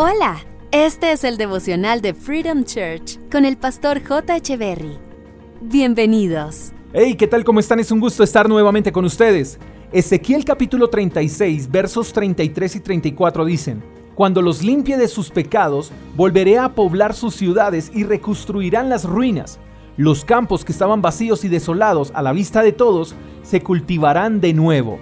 Hola, este es el devocional de Freedom Church con el pastor J. Berry. Bienvenidos. Hey, ¿qué tal? ¿Cómo están? Es un gusto estar nuevamente con ustedes. Ezequiel capítulo 36, versos 33 y 34 dicen, Cuando los limpie de sus pecados, volveré a poblar sus ciudades y reconstruirán las ruinas. Los campos que estaban vacíos y desolados a la vista de todos, se cultivarán de nuevo.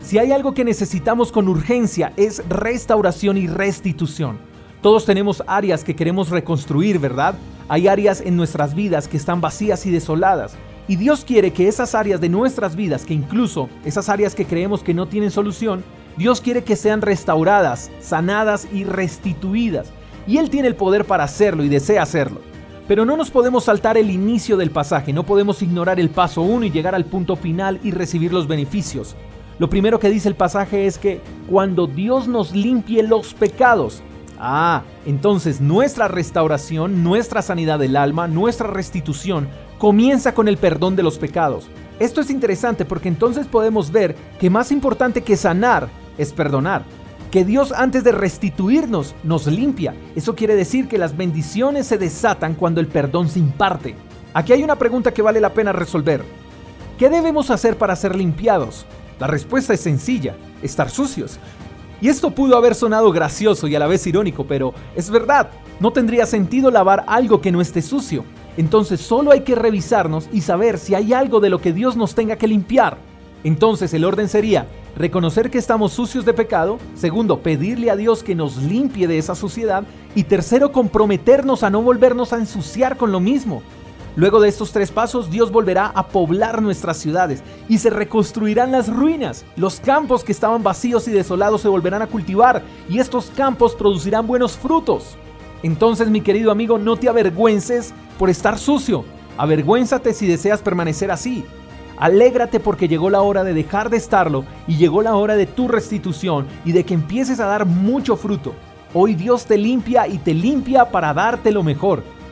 Si hay algo que necesitamos con urgencia es restauración y restitución. Todos tenemos áreas que queremos reconstruir, ¿verdad? Hay áreas en nuestras vidas que están vacías y desoladas. Y Dios quiere que esas áreas de nuestras vidas, que incluso esas áreas que creemos que no tienen solución, Dios quiere que sean restauradas, sanadas y restituidas. Y Él tiene el poder para hacerlo y desea hacerlo. Pero no nos podemos saltar el inicio del pasaje, no podemos ignorar el paso 1 y llegar al punto final y recibir los beneficios. Lo primero que dice el pasaje es que cuando Dios nos limpie los pecados, ah, entonces nuestra restauración, nuestra sanidad del alma, nuestra restitución comienza con el perdón de los pecados. Esto es interesante porque entonces podemos ver que más importante que sanar es perdonar. Que Dios antes de restituirnos nos limpia. Eso quiere decir que las bendiciones se desatan cuando el perdón se imparte. Aquí hay una pregunta que vale la pena resolver. ¿Qué debemos hacer para ser limpiados? La respuesta es sencilla, estar sucios. Y esto pudo haber sonado gracioso y a la vez irónico, pero es verdad, no tendría sentido lavar algo que no esté sucio. Entonces solo hay que revisarnos y saber si hay algo de lo que Dios nos tenga que limpiar. Entonces el orden sería reconocer que estamos sucios de pecado, segundo, pedirle a Dios que nos limpie de esa suciedad y tercero, comprometernos a no volvernos a ensuciar con lo mismo. Luego de estos tres pasos, Dios volverá a poblar nuestras ciudades y se reconstruirán las ruinas. Los campos que estaban vacíos y desolados se volverán a cultivar y estos campos producirán buenos frutos. Entonces, mi querido amigo, no te avergüences por estar sucio. Avergüénzate si deseas permanecer así. Alégrate porque llegó la hora de dejar de estarlo y llegó la hora de tu restitución y de que empieces a dar mucho fruto. Hoy Dios te limpia y te limpia para darte lo mejor.